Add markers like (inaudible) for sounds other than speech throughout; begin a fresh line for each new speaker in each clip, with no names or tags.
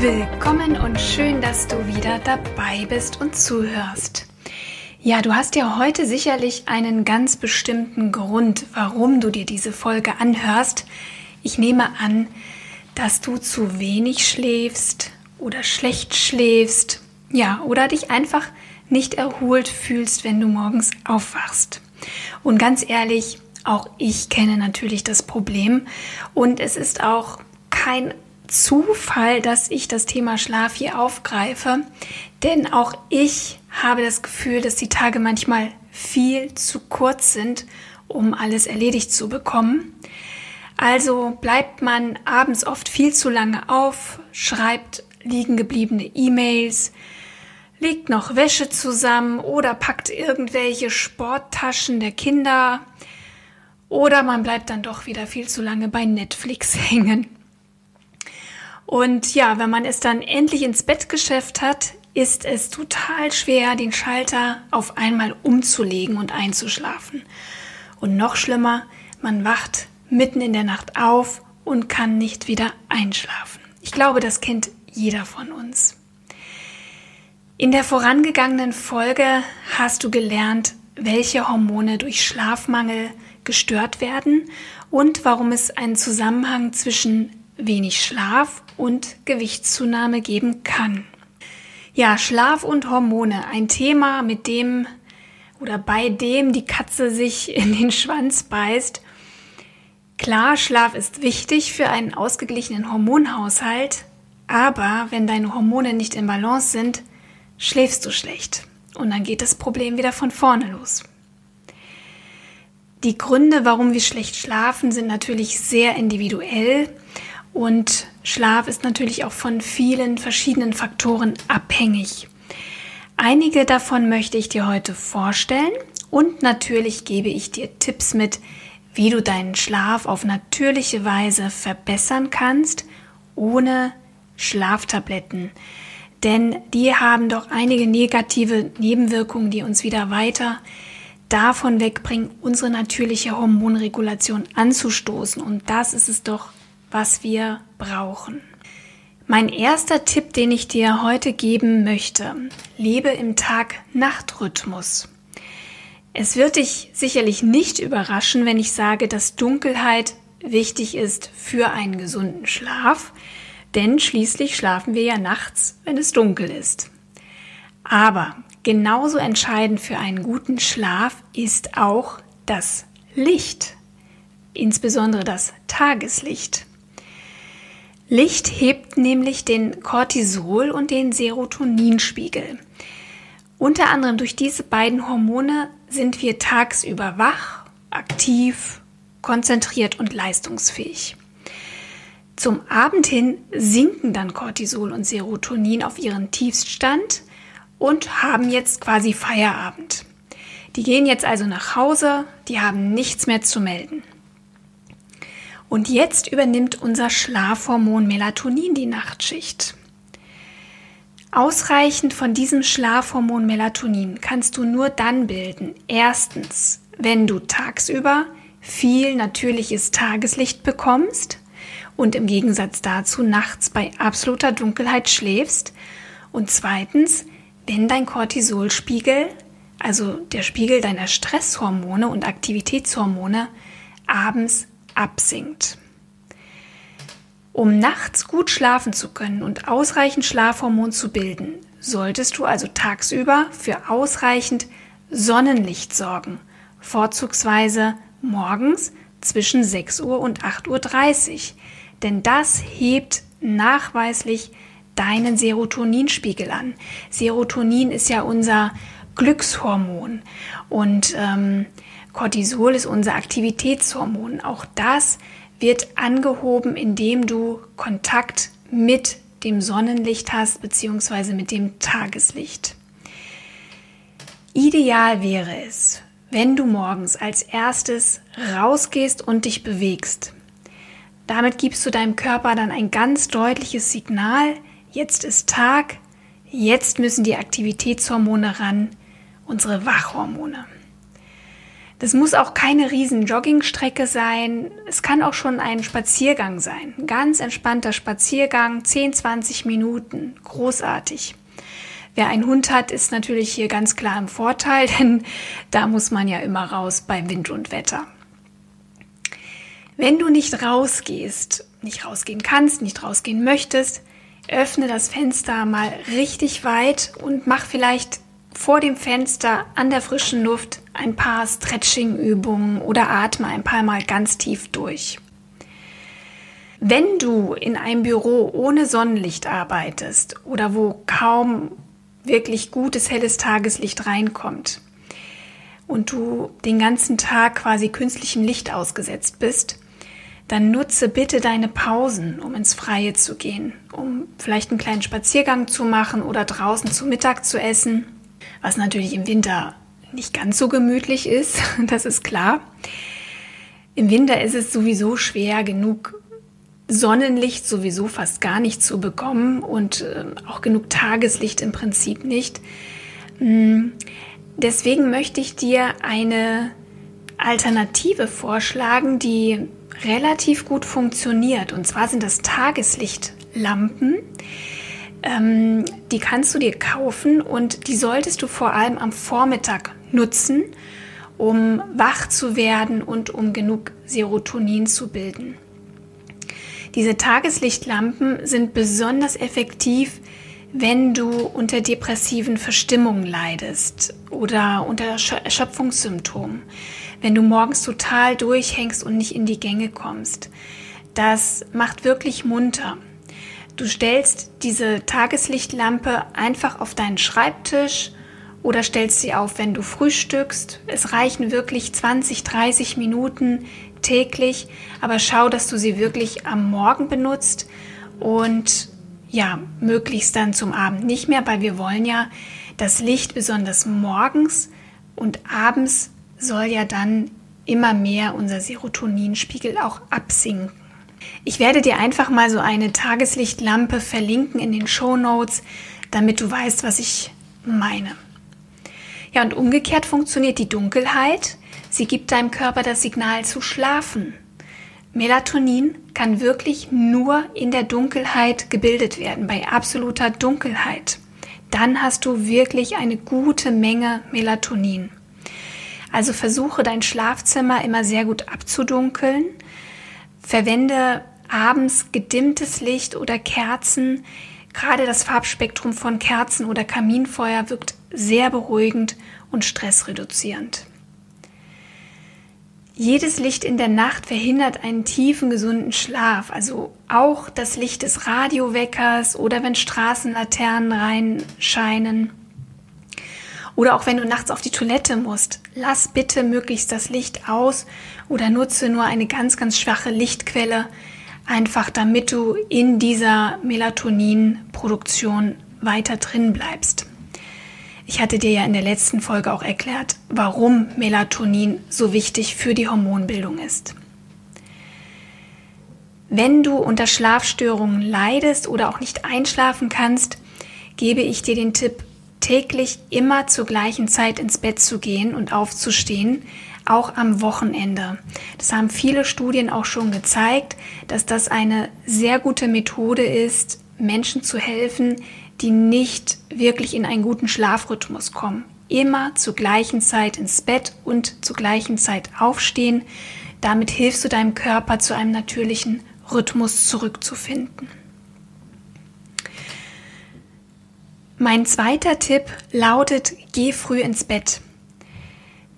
Willkommen und schön, dass du wieder dabei bist und zuhörst. Ja, du hast ja heute sicherlich einen ganz bestimmten Grund, warum du dir diese Folge anhörst. Ich nehme an, dass du zu wenig schläfst oder schlecht schläfst, ja, oder dich einfach nicht erholt fühlst, wenn du morgens aufwachst. Und ganz ehrlich, auch ich kenne natürlich das Problem und es ist auch kein Zufall, dass ich das Thema Schlaf hier aufgreife, denn auch ich habe das Gefühl, dass die Tage manchmal viel zu kurz sind, um alles erledigt zu bekommen. Also bleibt man abends oft viel zu lange auf, schreibt liegen gebliebene E-Mails, legt noch Wäsche zusammen oder packt irgendwelche Sporttaschen der Kinder oder man bleibt dann doch wieder viel zu lange bei Netflix (laughs) hängen. Und ja, wenn man es dann endlich ins Bett geschafft hat, ist es total schwer, den Schalter auf einmal umzulegen und einzuschlafen. Und noch schlimmer, man wacht mitten in der Nacht auf und kann nicht wieder einschlafen. Ich glaube, das kennt jeder von uns. In der vorangegangenen Folge hast du gelernt, welche Hormone durch Schlafmangel gestört werden und warum es einen Zusammenhang zwischen wenig Schlaf und Gewichtszunahme geben kann. Ja, Schlaf und Hormone, ein Thema, mit dem oder bei dem die Katze sich (laughs) in den Schwanz beißt. Klar, Schlaf ist wichtig für einen ausgeglichenen Hormonhaushalt, aber wenn deine Hormone nicht in Balance sind, schläfst du schlecht und dann geht das Problem wieder von vorne los. Die Gründe, warum wir schlecht schlafen, sind natürlich sehr individuell und Schlaf ist natürlich auch von vielen verschiedenen Faktoren abhängig. Einige davon möchte ich dir heute vorstellen und natürlich gebe ich dir Tipps mit, wie du deinen Schlaf auf natürliche Weise verbessern kannst, ohne Schlaftabletten. Denn die haben doch einige negative Nebenwirkungen, die uns wieder weiter davon wegbringen, unsere natürliche Hormonregulation anzustoßen. Und das ist es doch, was wir brauchen. Mein erster Tipp, den ich dir heute geben möchte, lebe im Tag-Nacht-Rhythmus. Es wird dich sicherlich nicht überraschen, wenn ich sage, dass Dunkelheit wichtig ist für einen gesunden Schlaf, denn schließlich schlafen wir ja nachts, wenn es dunkel ist. Aber genauso entscheidend für einen guten Schlaf ist auch das Licht, insbesondere das Tageslicht. Licht hebt nämlich den Cortisol- und den Serotoninspiegel. Unter anderem durch diese beiden Hormone sind wir tagsüber wach, aktiv, konzentriert und leistungsfähig. Zum Abend hin sinken dann Cortisol und Serotonin auf ihren Tiefststand und haben jetzt quasi Feierabend. Die gehen jetzt also nach Hause, die haben nichts mehr zu melden. Und jetzt übernimmt unser Schlafhormon Melatonin die Nachtschicht. Ausreichend von diesem Schlafhormon Melatonin kannst du nur dann bilden. Erstens, wenn du tagsüber viel natürliches Tageslicht bekommst und im Gegensatz dazu nachts bei absoluter Dunkelheit schläfst. Und zweitens, wenn dein Cortisolspiegel, also der Spiegel deiner Stresshormone und Aktivitätshormone, abends absinkt. Um nachts gut schlafen zu können und ausreichend Schlafhormon zu bilden, solltest du also tagsüber für ausreichend Sonnenlicht sorgen, vorzugsweise morgens zwischen 6 Uhr und 8.30 Uhr, denn das hebt nachweislich deinen Serotoninspiegel an. Serotonin ist ja unser Glückshormon und ähm, Cortisol ist unser Aktivitätshormon. Auch das wird angehoben, indem du Kontakt mit dem Sonnenlicht hast, beziehungsweise mit dem Tageslicht. Ideal wäre es, wenn du morgens als erstes rausgehst und dich bewegst. Damit gibst du deinem Körper dann ein ganz deutliches Signal, jetzt ist Tag, jetzt müssen die Aktivitätshormone ran, unsere Wachhormone. Das muss auch keine riesen Joggingstrecke sein. Es kann auch schon ein Spaziergang sein. Ein ganz entspannter Spaziergang, 10, 20 Minuten. Großartig. Wer einen Hund hat, ist natürlich hier ganz klar im Vorteil, (laughs) denn da muss man ja immer raus bei Wind und Wetter. Wenn du nicht rausgehst, nicht rausgehen kannst, nicht rausgehen möchtest, öffne das Fenster mal richtig weit und mach vielleicht vor dem Fenster an der frischen Luft ein paar Stretching-Übungen oder atme ein paar Mal ganz tief durch. Wenn du in einem Büro ohne Sonnenlicht arbeitest oder wo kaum wirklich gutes helles Tageslicht reinkommt und du den ganzen Tag quasi künstlichem Licht ausgesetzt bist, dann nutze bitte deine Pausen, um ins Freie zu gehen, um vielleicht einen kleinen Spaziergang zu machen oder draußen zu Mittag zu essen, was natürlich im Winter nicht ganz so gemütlich ist, (laughs) das ist klar. Im Winter ist es sowieso schwer genug Sonnenlicht sowieso fast gar nicht zu bekommen und äh, auch genug Tageslicht im Prinzip nicht. Mm, deswegen möchte ich dir eine Alternative vorschlagen, die relativ gut funktioniert. Und zwar sind das Tageslichtlampen. Ähm, die kannst du dir kaufen und die solltest du vor allem am Vormittag nutzen, um wach zu werden und um genug Serotonin zu bilden. Diese Tageslichtlampen sind besonders effektiv, wenn du unter depressiven Verstimmungen leidest oder unter Erschöpfungssymptomen, wenn du morgens total durchhängst und nicht in die Gänge kommst. Das macht wirklich munter. Du stellst diese Tageslichtlampe einfach auf deinen Schreibtisch oder stellst sie auf, wenn du frühstückst. Es reichen wirklich 20, 30 Minuten täglich, aber schau, dass du sie wirklich am Morgen benutzt und ja, möglichst dann zum Abend nicht mehr, weil wir wollen ja das Licht besonders morgens und abends soll ja dann immer mehr unser Serotoninspiegel auch absinken. Ich werde dir einfach mal so eine Tageslichtlampe verlinken in den Show Notes, damit du weißt, was ich meine. Ja, und umgekehrt funktioniert die Dunkelheit. Sie gibt deinem Körper das Signal zu schlafen. Melatonin kann wirklich nur in der Dunkelheit gebildet werden, bei absoluter Dunkelheit. Dann hast du wirklich eine gute Menge Melatonin. Also versuche dein Schlafzimmer immer sehr gut abzudunkeln. Verwende abends gedimmtes Licht oder Kerzen. Gerade das Farbspektrum von Kerzen oder Kaminfeuer wirkt sehr beruhigend und stressreduzierend. Jedes Licht in der Nacht verhindert einen tiefen, gesunden Schlaf. Also auch das Licht des Radioweckers oder wenn Straßenlaternen reinscheinen. Oder auch wenn du nachts auf die Toilette musst. Lass bitte möglichst das Licht aus oder nutze nur eine ganz, ganz schwache Lichtquelle. Einfach damit du in dieser Melatoninproduktion weiter drin bleibst. Ich hatte dir ja in der letzten Folge auch erklärt, warum Melatonin so wichtig für die Hormonbildung ist. Wenn du unter Schlafstörungen leidest oder auch nicht einschlafen kannst, gebe ich dir den Tipp, täglich immer zur gleichen Zeit ins Bett zu gehen und aufzustehen, auch am Wochenende. Das haben viele Studien auch schon gezeigt, dass das eine sehr gute Methode ist, Menschen zu helfen, die nicht wirklich in einen guten Schlafrhythmus kommen. Immer zur gleichen Zeit ins Bett und zur gleichen Zeit aufstehen. Damit hilfst du deinem Körper zu einem natürlichen Rhythmus zurückzufinden. Mein zweiter Tipp lautet, geh früh ins Bett.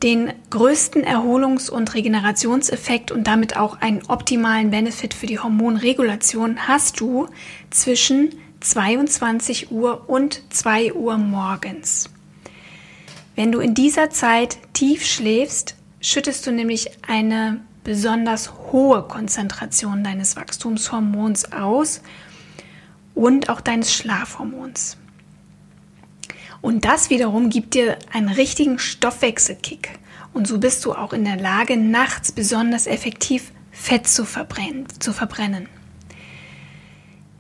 Den größten Erholungs- und Regenerationseffekt und damit auch einen optimalen Benefit für die Hormonregulation hast du zwischen 22 Uhr und 2 Uhr morgens. Wenn du in dieser Zeit tief schläfst, schüttest du nämlich eine besonders hohe Konzentration deines Wachstumshormons aus und auch deines Schlafhormons. Und das wiederum gibt dir einen richtigen Stoffwechselkick. Und so bist du auch in der Lage, nachts besonders effektiv Fett zu verbrennen. Zu verbrennen.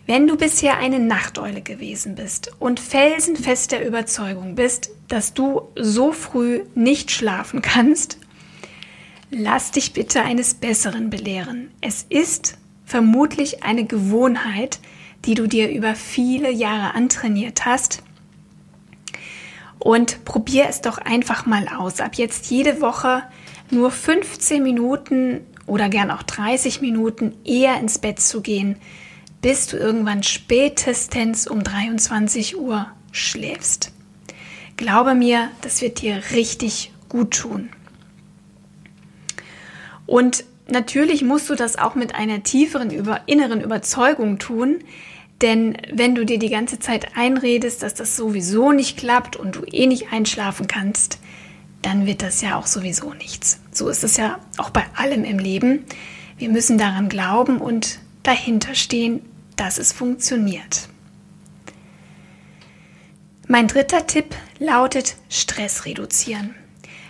Wenn du bisher eine Nachteule gewesen bist und felsenfest der Überzeugung bist, dass du so früh nicht schlafen kannst, lass dich bitte eines Besseren belehren. Es ist vermutlich eine Gewohnheit, die du dir über viele Jahre antrainiert hast. Und probier es doch einfach mal aus. Ab jetzt jede Woche nur 15 Minuten oder gern auch 30 Minuten eher ins Bett zu gehen, bis du irgendwann spätestens um 23 Uhr schläfst. Glaube mir, das wird dir richtig gut tun. Und natürlich musst du das auch mit einer tieferen über, inneren Überzeugung tun, denn wenn du dir die ganze Zeit einredest, dass das sowieso nicht klappt und du eh nicht einschlafen kannst, dann wird das ja auch sowieso nichts. So ist es ja auch bei allem im Leben. Wir müssen daran glauben und dahinter stehen, dass es funktioniert. Mein dritter Tipp lautet Stress reduzieren.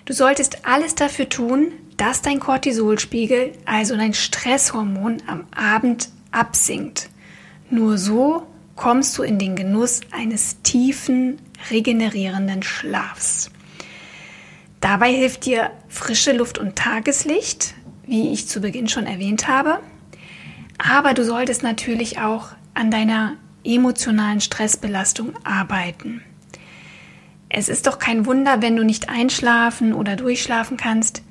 Du solltest alles dafür tun, dass dein Cortisolspiegel, also dein Stresshormon, am Abend absinkt. Nur so kommst du in den Genuss eines tiefen, regenerierenden Schlafs. Dabei hilft dir frische Luft und Tageslicht, wie ich zu Beginn schon erwähnt habe. Aber du solltest natürlich auch an deiner emotionalen Stressbelastung arbeiten. Es ist doch kein Wunder, wenn du nicht einschlafen oder durchschlafen kannst,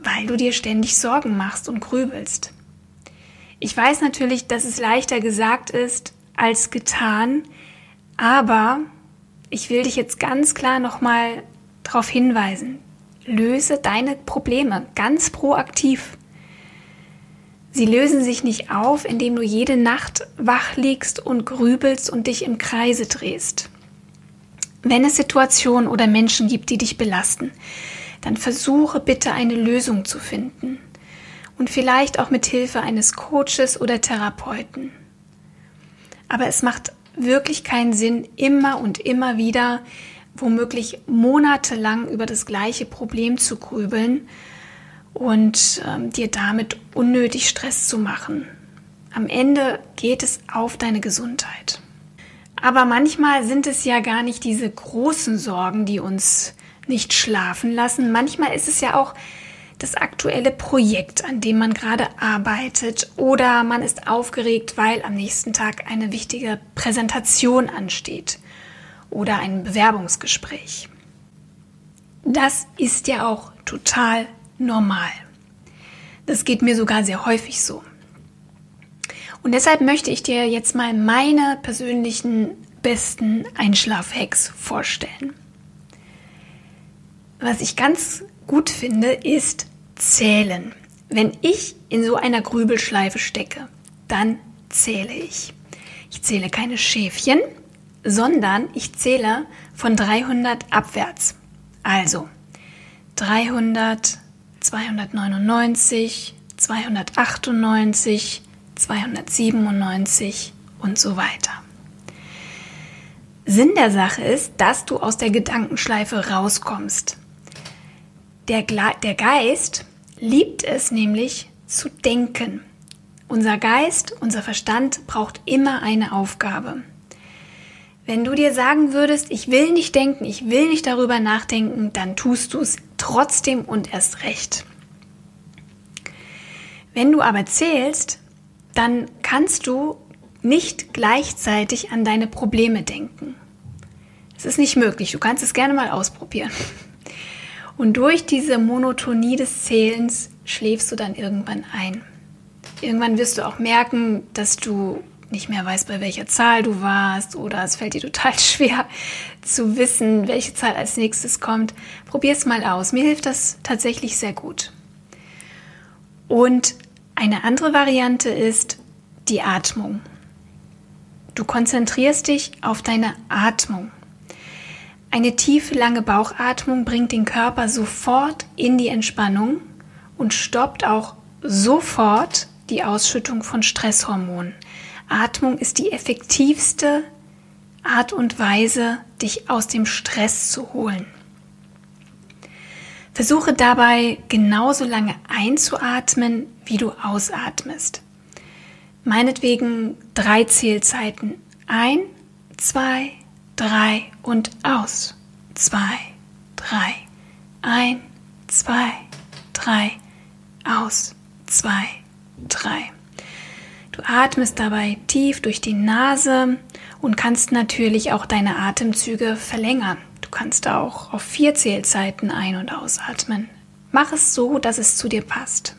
weil du dir ständig Sorgen machst und grübelst. Ich weiß natürlich, dass es leichter gesagt ist als getan, aber ich will dich jetzt ganz klar nochmal darauf hinweisen. Löse deine Probleme ganz proaktiv. Sie lösen sich nicht auf, indem du jede Nacht wach liegst und grübelst und dich im Kreise drehst. Wenn es Situationen oder Menschen gibt, die dich belasten, dann versuche bitte eine Lösung zu finden und vielleicht auch mit Hilfe eines Coaches oder Therapeuten. Aber es macht wirklich keinen Sinn, immer und immer wieder womöglich monatelang über das gleiche Problem zu grübeln und ähm, dir damit unnötig Stress zu machen. Am Ende geht es auf deine Gesundheit. Aber manchmal sind es ja gar nicht diese großen Sorgen, die uns nicht schlafen lassen. Manchmal ist es ja auch das aktuelle Projekt, an dem man gerade arbeitet oder man ist aufgeregt, weil am nächsten Tag eine wichtige Präsentation ansteht oder ein Bewerbungsgespräch. Das ist ja auch total normal. Das geht mir sogar sehr häufig so. Und deshalb möchte ich dir jetzt mal meine persönlichen besten Einschlafhacks vorstellen. Was ich ganz gut finde, ist zählen. Wenn ich in so einer Grübelschleife stecke, dann zähle ich. Ich zähle keine Schäfchen, sondern ich zähle von 300 abwärts. Also 300, 299, 298, 297 und so weiter. Sinn der Sache ist, dass du aus der Gedankenschleife rauskommst. Der, der Geist liebt es nämlich zu denken. Unser Geist, unser Verstand braucht immer eine Aufgabe. Wenn du dir sagen würdest, ich will nicht denken, ich will nicht darüber nachdenken, dann tust du es trotzdem und erst recht. Wenn du aber zählst, dann kannst du nicht gleichzeitig an deine Probleme denken. Es ist nicht möglich. Du kannst es gerne mal ausprobieren. Und durch diese Monotonie des Zählens schläfst du dann irgendwann ein. Irgendwann wirst du auch merken, dass du nicht mehr weißt, bei welcher Zahl du warst oder es fällt dir total (laughs) schwer zu wissen, welche Zahl als nächstes kommt. Probier es mal aus. Mir hilft das tatsächlich sehr gut. Und eine andere Variante ist die Atmung. Du konzentrierst dich auf deine Atmung. Eine tiefe, lange Bauchatmung bringt den Körper sofort in die Entspannung und stoppt auch sofort die Ausschüttung von Stresshormonen. Atmung ist die effektivste Art und Weise, dich aus dem Stress zu holen. Versuche dabei genauso lange einzuatmen, wie du ausatmest. Meinetwegen drei Zählzeiten. Ein, zwei, drei und aus. Zwei, drei. Ein, zwei, drei. Aus. Zwei, drei. Du atmest dabei tief durch die Nase und kannst natürlich auch deine Atemzüge verlängern. Du kannst auch auf vier Zählzeiten ein- und ausatmen. Mach es so, dass es zu dir passt.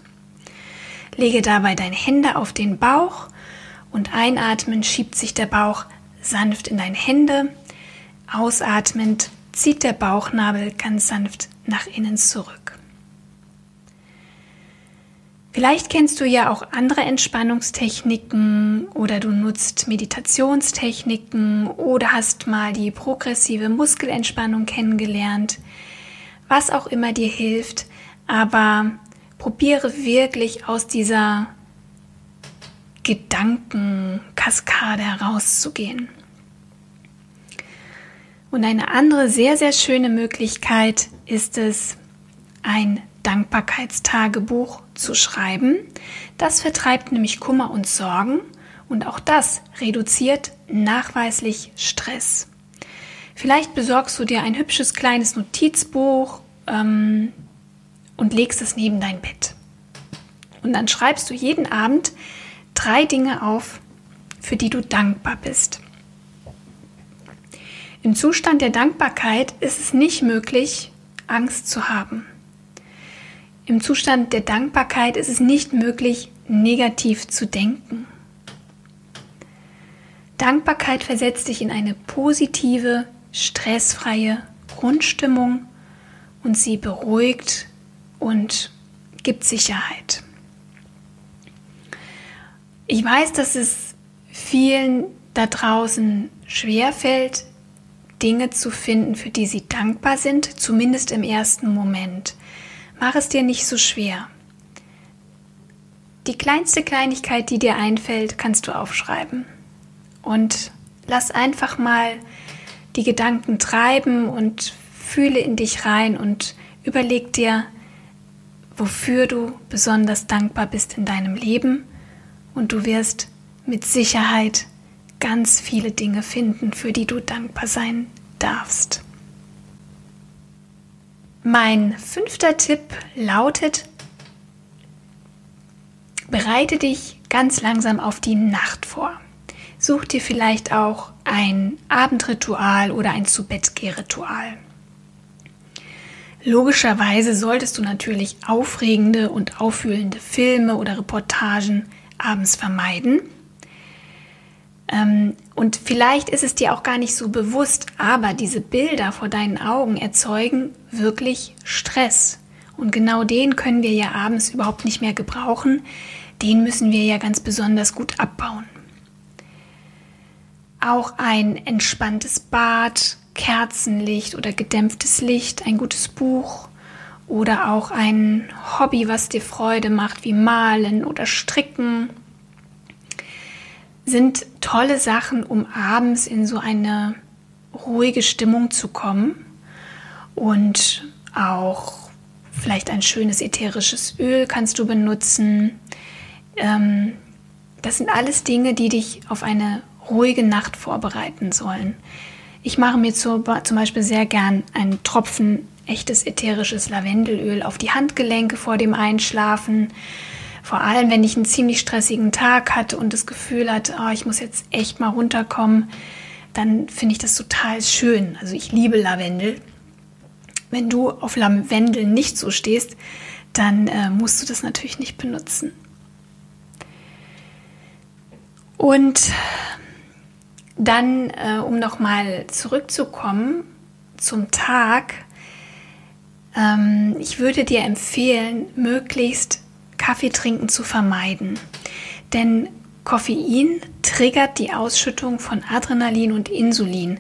Lege dabei deine Hände auf den Bauch und einatmend schiebt sich der Bauch sanft in deine Hände. Ausatmend zieht der Bauchnabel ganz sanft nach innen zurück. Vielleicht kennst du ja auch andere Entspannungstechniken oder du nutzt Meditationstechniken oder hast mal die progressive Muskelentspannung kennengelernt. Was auch immer dir hilft, aber probiere wirklich aus dieser Gedankenkaskade herauszugehen. Und eine andere sehr, sehr schöne Möglichkeit ist es, ein Dankbarkeitstagebuch zu schreiben. Das vertreibt nämlich Kummer und Sorgen und auch das reduziert nachweislich Stress. Vielleicht besorgst du dir ein hübsches kleines Notizbuch ähm, und legst es neben dein Bett. Und dann schreibst du jeden Abend drei Dinge auf, für die du dankbar bist. Im Zustand der Dankbarkeit ist es nicht möglich, Angst zu haben. Im Zustand der Dankbarkeit ist es nicht möglich, negativ zu denken. Dankbarkeit versetzt dich in eine positive, stressfreie Grundstimmung und sie beruhigt und gibt Sicherheit. Ich weiß, dass es vielen da draußen schwerfällt, Dinge zu finden, für die sie dankbar sind, zumindest im ersten Moment. Mach es dir nicht so schwer. Die kleinste Kleinigkeit, die dir einfällt, kannst du aufschreiben. Und lass einfach mal die Gedanken treiben und fühle in dich rein und überleg dir, wofür du besonders dankbar bist in deinem Leben. Und du wirst mit Sicherheit ganz viele Dinge finden, für die du dankbar sein darfst. Mein fünfter Tipp lautet, bereite dich ganz langsam auf die Nacht vor. Such dir vielleicht auch ein Abendritual oder ein Zu-Bett-Geh-Ritual. Logischerweise solltest du natürlich aufregende und auffühlende Filme oder Reportagen abends vermeiden. Ähm, und vielleicht ist es dir auch gar nicht so bewusst, aber diese Bilder vor deinen Augen erzeugen wirklich Stress. Und genau den können wir ja abends überhaupt nicht mehr gebrauchen. Den müssen wir ja ganz besonders gut abbauen. Auch ein entspanntes Bad, Kerzenlicht oder gedämpftes Licht, ein gutes Buch oder auch ein Hobby, was dir Freude macht, wie Malen oder Stricken sind tolle Sachen, um abends in so eine ruhige Stimmung zu kommen und auch vielleicht ein schönes ätherisches Öl kannst du benutzen. Ähm, das sind alles Dinge, die dich auf eine ruhige Nacht vorbereiten sollen. Ich mache mir zum Beispiel sehr gern einen Tropfen echtes ätherisches Lavendelöl auf die Handgelenke vor dem Einschlafen vor allem, wenn ich einen ziemlich stressigen Tag hatte und das Gefühl hatte, oh, ich muss jetzt echt mal runterkommen, dann finde ich das total schön. Also ich liebe Lavendel. Wenn du auf Lavendel nicht so stehst, dann äh, musst du das natürlich nicht benutzen. Und dann, äh, um nochmal zurückzukommen zum Tag, ähm, ich würde dir empfehlen, möglichst Kaffee trinken zu vermeiden. Denn Koffein triggert die Ausschüttung von Adrenalin und Insulin,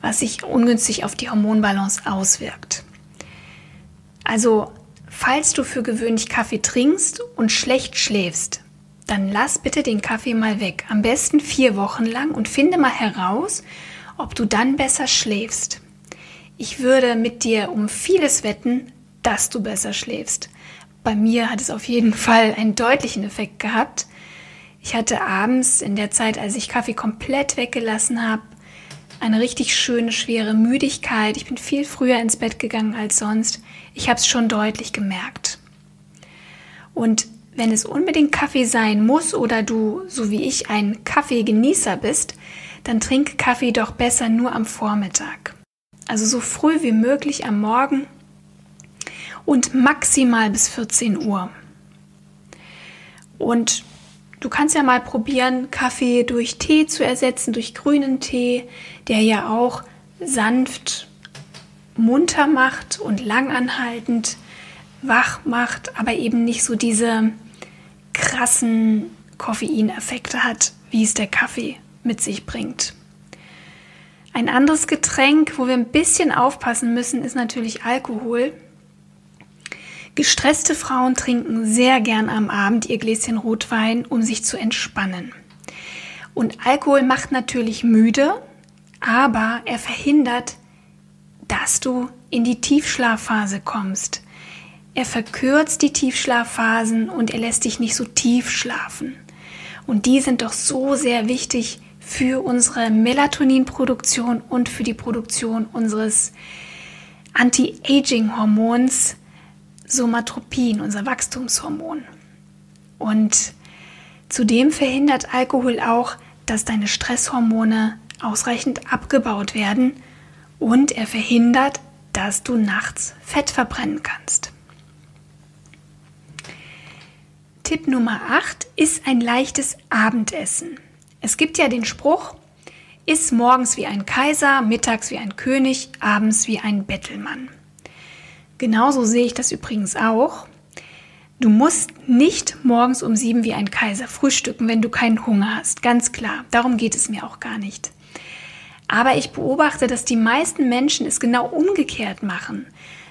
was sich ungünstig auf die Hormonbalance auswirkt. Also falls du für gewöhnlich Kaffee trinkst und schlecht schläfst, dann lass bitte den Kaffee mal weg. Am besten vier Wochen lang und finde mal heraus, ob du dann besser schläfst. Ich würde mit dir um vieles wetten, dass du besser schläfst. Bei mir hat es auf jeden Fall einen deutlichen Effekt gehabt. Ich hatte abends in der Zeit, als ich Kaffee komplett weggelassen habe, eine richtig schöne, schwere Müdigkeit. Ich bin viel früher ins Bett gegangen als sonst. Ich habe es schon deutlich gemerkt. Und wenn es unbedingt Kaffee sein muss oder du, so wie ich, ein Kaffeegenießer bist, dann trink Kaffee doch besser nur am Vormittag. Also so früh wie möglich am Morgen und maximal bis 14 Uhr. Und du kannst ja mal probieren, Kaffee durch Tee zu ersetzen, durch grünen Tee, der ja auch sanft munter macht und langanhaltend wach macht, aber eben nicht so diese krassen Koffeineffekte hat, wie es der Kaffee mit sich bringt. Ein anderes Getränk, wo wir ein bisschen aufpassen müssen, ist natürlich Alkohol. Gestresste Frauen trinken sehr gern am Abend ihr Gläschen Rotwein, um sich zu entspannen. Und Alkohol macht natürlich müde, aber er verhindert, dass du in die Tiefschlafphase kommst. Er verkürzt die Tiefschlafphasen und er lässt dich nicht so tief schlafen. Und die sind doch so sehr wichtig für unsere Melatoninproduktion und für die Produktion unseres Anti-Aging-Hormons Somatropin, unser Wachstumshormon. Und zudem verhindert Alkohol auch, dass deine Stresshormone ausreichend abgebaut werden und er verhindert, dass du nachts Fett verbrennen kannst. Tipp Nummer 8 ist ein leichtes Abendessen. Es gibt ja den Spruch, iss morgens wie ein Kaiser, mittags wie ein König, abends wie ein Bettelmann. Genauso sehe ich das übrigens auch. Du musst nicht morgens um sieben wie ein Kaiser frühstücken, wenn du keinen Hunger hast. Ganz klar. Darum geht es mir auch gar nicht. Aber ich beobachte, dass die meisten Menschen es genau umgekehrt machen.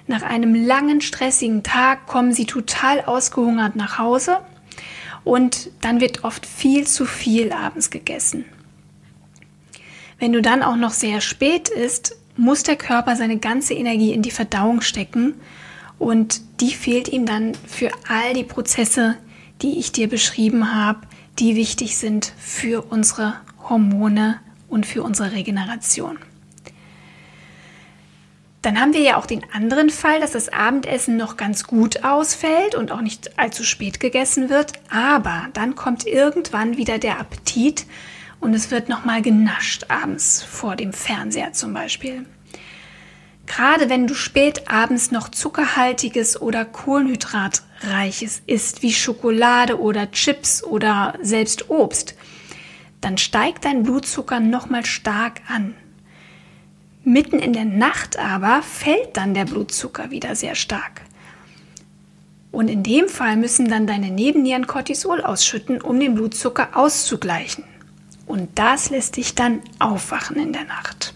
Nach einem langen, stressigen Tag kommen sie total ausgehungert nach Hause und dann wird oft viel zu viel abends gegessen. Wenn du dann auch noch sehr spät isst, muss der Körper seine ganze Energie in die Verdauung stecken und die fehlt ihm dann für all die Prozesse, die ich dir beschrieben habe, die wichtig sind für unsere Hormone und für unsere Regeneration. Dann haben wir ja auch den anderen Fall, dass das Abendessen noch ganz gut ausfällt und auch nicht allzu spät gegessen wird, aber dann kommt irgendwann wieder der Appetit und es wird nochmal genascht abends vor dem Fernseher zum Beispiel. Gerade wenn du spät abends noch zuckerhaltiges oder kohlenhydratreiches isst, wie Schokolade oder Chips oder selbst Obst, dann steigt dein Blutzucker nochmal stark an. Mitten in der Nacht aber fällt dann der Blutzucker wieder sehr stark. Und in dem Fall müssen dann deine Nebennieren Cortisol ausschütten, um den Blutzucker auszugleichen. Und das lässt dich dann aufwachen in der Nacht.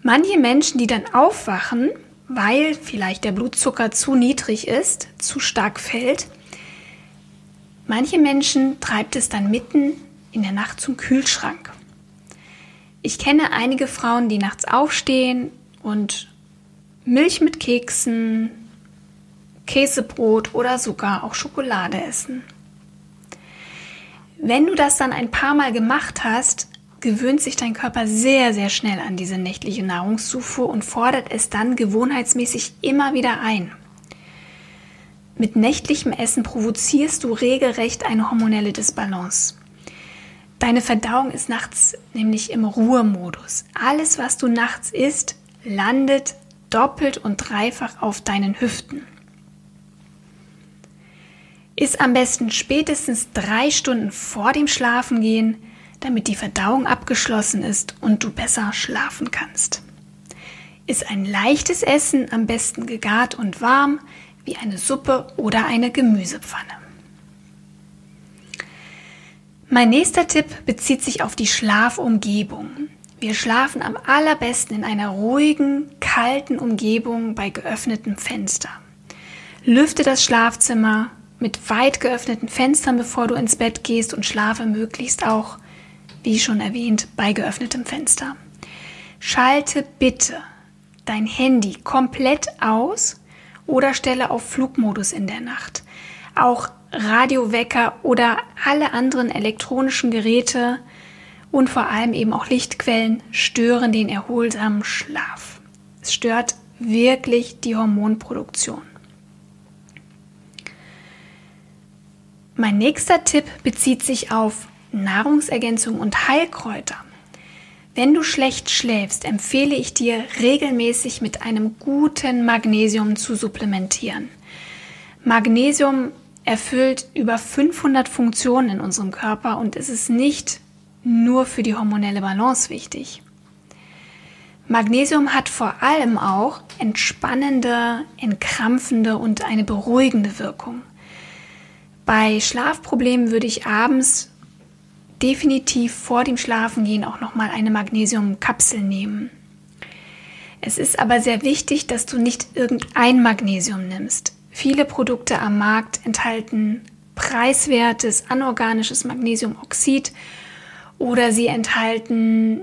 Manche Menschen, die dann aufwachen, weil vielleicht der Blutzucker zu niedrig ist, zu stark fällt, manche Menschen treibt es dann mitten in der Nacht zum Kühlschrank. Ich kenne einige Frauen, die nachts aufstehen und Milch mit Keksen, Käsebrot oder sogar auch Schokolade essen. Wenn du das dann ein paar Mal gemacht hast, gewöhnt sich dein Körper sehr, sehr schnell an diese nächtliche Nahrungszufuhr und fordert es dann gewohnheitsmäßig immer wieder ein. Mit nächtlichem Essen provozierst du regelrecht eine hormonelle Disbalance. Deine Verdauung ist nachts nämlich im Ruhemodus. Alles, was du nachts isst, landet doppelt und dreifach auf deinen Hüften. Iss am besten spätestens drei Stunden vor dem Schlafengehen, damit die Verdauung abgeschlossen ist und du besser schlafen kannst. Iss ein leichtes Essen, am besten gegart und warm, wie eine Suppe oder eine Gemüsepfanne. Mein nächster Tipp bezieht sich auf die Schlafumgebung. Wir schlafen am allerbesten in einer ruhigen, kalten Umgebung bei geöffnetem Fenster. Lüfte das Schlafzimmer mit weit geöffneten Fenstern, bevor du ins Bett gehst und schlafe möglichst auch, wie schon erwähnt, bei geöffnetem Fenster. Schalte bitte dein Handy komplett aus oder stelle auf Flugmodus in der Nacht. Auch Radiowecker oder alle anderen elektronischen Geräte und vor allem eben auch Lichtquellen stören den erholsamen Schlaf. Es stört wirklich die Hormonproduktion. Mein nächster Tipp bezieht sich auf Nahrungsergänzung und Heilkräuter. Wenn du schlecht schläfst, empfehle ich dir regelmäßig mit einem guten Magnesium zu supplementieren. Magnesium erfüllt über 500 Funktionen in unserem Körper und es ist nicht nur für die hormonelle Balance wichtig. Magnesium hat vor allem auch entspannende, entkrampfende und eine beruhigende Wirkung. Bei Schlafproblemen würde ich abends definitiv vor dem Schlafengehen auch nochmal eine Magnesiumkapsel nehmen. Es ist aber sehr wichtig, dass du nicht irgendein Magnesium nimmst. Viele Produkte am Markt enthalten preiswertes anorganisches Magnesiumoxid oder sie enthalten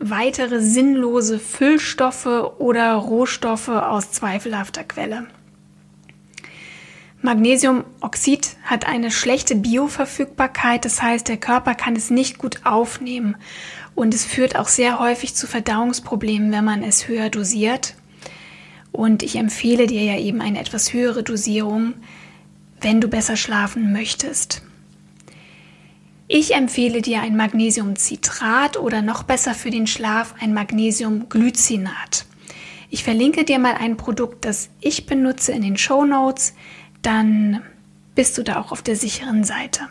weitere sinnlose Füllstoffe oder Rohstoffe aus zweifelhafter Quelle. Magnesiumoxid hat eine schlechte Bioverfügbarkeit, das heißt, der Körper kann es nicht gut aufnehmen und es führt auch sehr häufig zu Verdauungsproblemen, wenn man es höher dosiert. Und ich empfehle dir ja eben eine etwas höhere Dosierung, wenn du besser schlafen möchtest. Ich empfehle dir ein Magnesiumcitrat oder noch besser für den Schlaf ein Magnesiumglycinat. Ich verlinke dir mal ein Produkt, das ich benutze in den Show Notes, dann bist du da auch auf der sicheren Seite.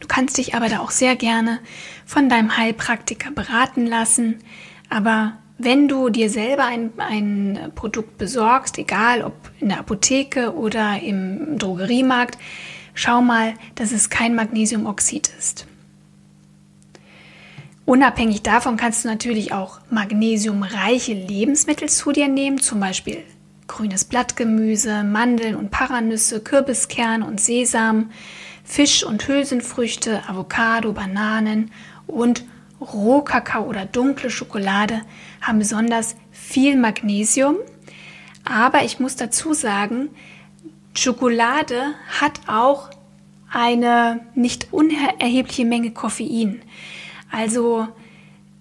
Du kannst dich aber da auch sehr gerne von deinem Heilpraktiker beraten lassen. Aber wenn du dir selber ein, ein Produkt besorgst, egal ob in der Apotheke oder im Drogeriemarkt, schau mal, dass es kein Magnesiumoxid ist. Unabhängig davon kannst du natürlich auch magnesiumreiche Lebensmittel zu dir nehmen, zum Beispiel grünes Blattgemüse, Mandeln und Paranüsse, Kürbiskern und Sesam, Fisch und Hülsenfrüchte, Avocado, Bananen und Rohkakao oder dunkle Schokolade haben besonders viel Magnesium. Aber ich muss dazu sagen, Schokolade hat auch eine nicht unerhebliche Menge Koffein. Also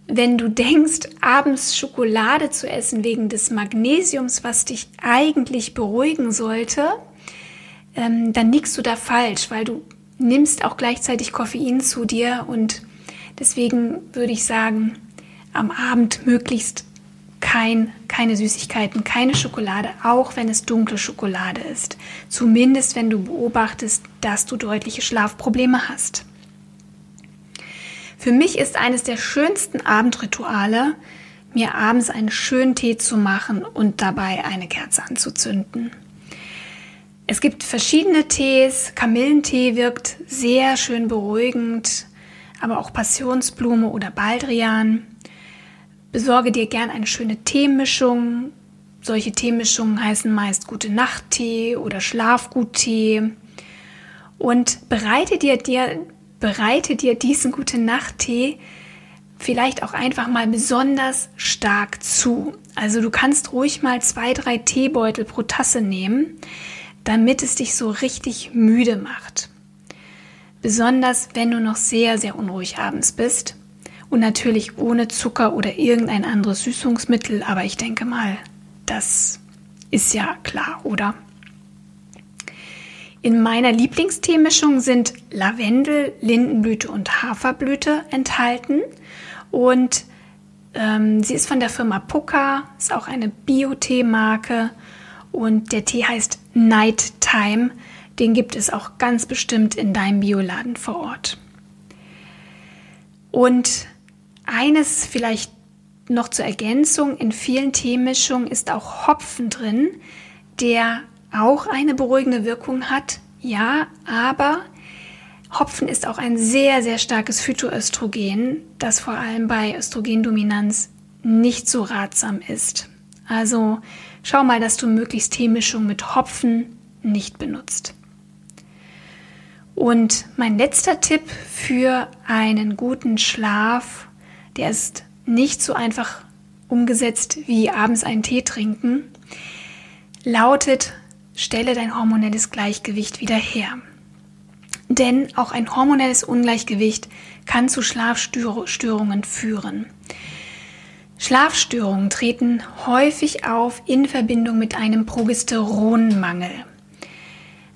wenn du denkst, abends Schokolade zu essen wegen des Magnesiums, was dich eigentlich beruhigen sollte, ähm, dann liegst du da falsch, weil du nimmst auch gleichzeitig Koffein zu dir und deswegen würde ich sagen, am Abend möglichst kein, keine Süßigkeiten, keine Schokolade, auch wenn es dunkle Schokolade ist. Zumindest wenn du beobachtest, dass du deutliche Schlafprobleme hast. Für mich ist eines der schönsten Abendrituale, mir abends einen schönen Tee zu machen und dabei eine Kerze anzuzünden. Es gibt verschiedene Tees. Kamillentee wirkt sehr schön beruhigend, aber auch Passionsblume oder Baldrian. Besorge dir gern eine schöne Teemischung. Solche Teemischungen heißen meist gute Nachttee oder Schlafguttee. Und bereite dir, dir bereite dir diesen gute Nacht-Tee vielleicht auch einfach mal besonders stark zu. Also du kannst ruhig mal zwei, drei Teebeutel pro Tasse nehmen, damit es dich so richtig müde macht. Besonders wenn du noch sehr, sehr unruhig abends bist. Und natürlich ohne Zucker oder irgendein anderes Süßungsmittel, aber ich denke mal, das ist ja klar, oder? In meiner Lieblingsteemischung sind Lavendel, Lindenblüte und Haferblüte enthalten. Und ähm, sie ist von der Firma Puka, ist auch eine Bio-Tee-Marke. Und der Tee heißt Nighttime. Den gibt es auch ganz bestimmt in deinem Bioladen vor Ort. Und eines vielleicht noch zur Ergänzung, in vielen Teemischungen ist auch Hopfen drin, der auch eine beruhigende Wirkung hat, ja, aber Hopfen ist auch ein sehr, sehr starkes Phytoöstrogen, das vor allem bei Östrogendominanz nicht so ratsam ist. Also schau mal, dass du möglichst Teemischung mit Hopfen nicht benutzt. Und mein letzter Tipp für einen guten Schlaf, der ist nicht so einfach umgesetzt wie abends einen Tee trinken, lautet, stelle dein hormonelles Gleichgewicht wieder her. Denn auch ein hormonelles Ungleichgewicht kann zu Schlafstörungen führen. Schlafstörungen treten häufig auf in Verbindung mit einem Progesteronmangel.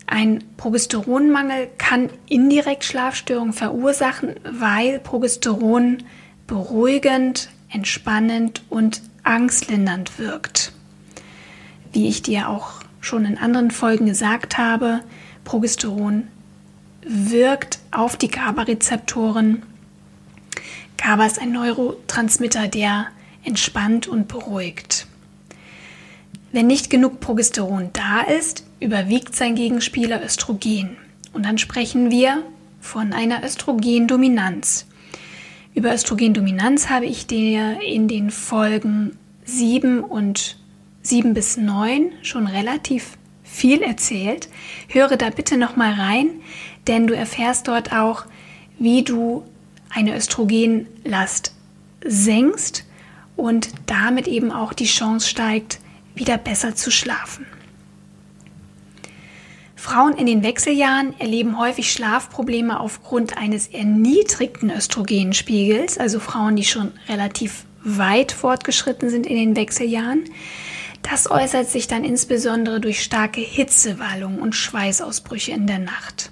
Ein Progesteronmangel kann indirekt Schlafstörungen verursachen, weil Progesteron beruhigend, entspannend und angstlindernd wirkt. Wie ich dir auch schon in anderen Folgen gesagt habe, Progesteron wirkt auf die GABA-Rezeptoren. GABA ist ein Neurotransmitter, der entspannt und beruhigt. Wenn nicht genug Progesteron da ist, überwiegt sein Gegenspieler Östrogen. Und dann sprechen wir von einer Östrogendominanz. Über Östrogendominanz habe ich dir in den Folgen 7 und 7 bis 9 schon relativ viel erzählt. Höre da bitte noch mal rein, denn du erfährst dort auch, wie du eine Östrogenlast senkst und damit eben auch die Chance steigt, wieder besser zu schlafen. Frauen in den Wechseljahren erleben häufig Schlafprobleme aufgrund eines erniedrigten Östrogenspiegels, also Frauen, die schon relativ weit fortgeschritten sind in den Wechseljahren. Das äußert sich dann insbesondere durch starke Hitzewallungen und Schweißausbrüche in der Nacht.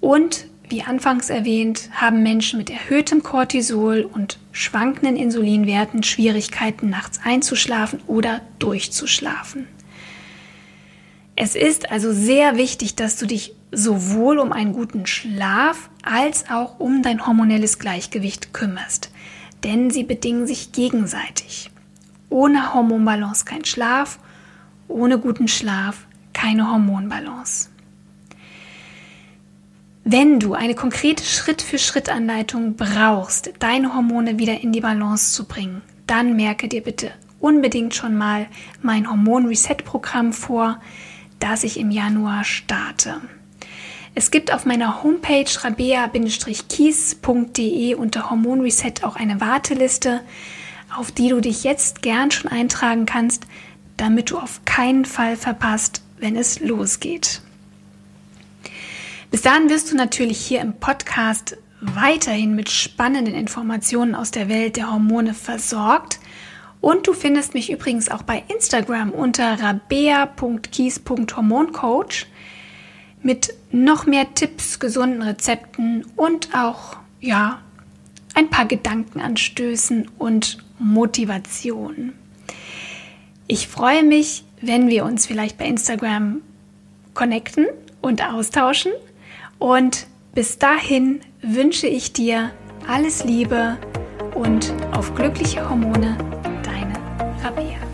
Und wie anfangs erwähnt, haben Menschen mit erhöhtem Cortisol und schwankenden Insulinwerten Schwierigkeiten, nachts einzuschlafen oder durchzuschlafen. Es ist also sehr wichtig, dass du dich sowohl um einen guten Schlaf als auch um dein hormonelles Gleichgewicht kümmerst, denn sie bedingen sich gegenseitig. Ohne Hormonbalance kein Schlaf, ohne guten Schlaf keine Hormonbalance. Wenn du eine konkrete Schritt-für-Schritt-Anleitung brauchst, deine Hormone wieder in die Balance zu bringen, dann merke dir bitte unbedingt schon mal mein Hormon-Reset-Programm vor, das ich im Januar starte. Es gibt auf meiner Homepage rabea-kies.de unter Hormonreset auch eine Warteliste, auf die du dich jetzt gern schon eintragen kannst, damit du auf keinen Fall verpasst, wenn es losgeht. Bis dahin wirst du natürlich hier im Podcast weiterhin mit spannenden Informationen aus der Welt der Hormone versorgt. Und du findest mich übrigens auch bei Instagram unter rabea.kies.hormoncoach mit noch mehr Tipps, gesunden Rezepten und auch, ja, ein paar Gedankenanstößen und Motivation. Ich freue mich, wenn wir uns vielleicht bei Instagram connecten und austauschen. Und bis dahin wünsche ich dir alles Liebe und auf glückliche Hormone, deine Rabea.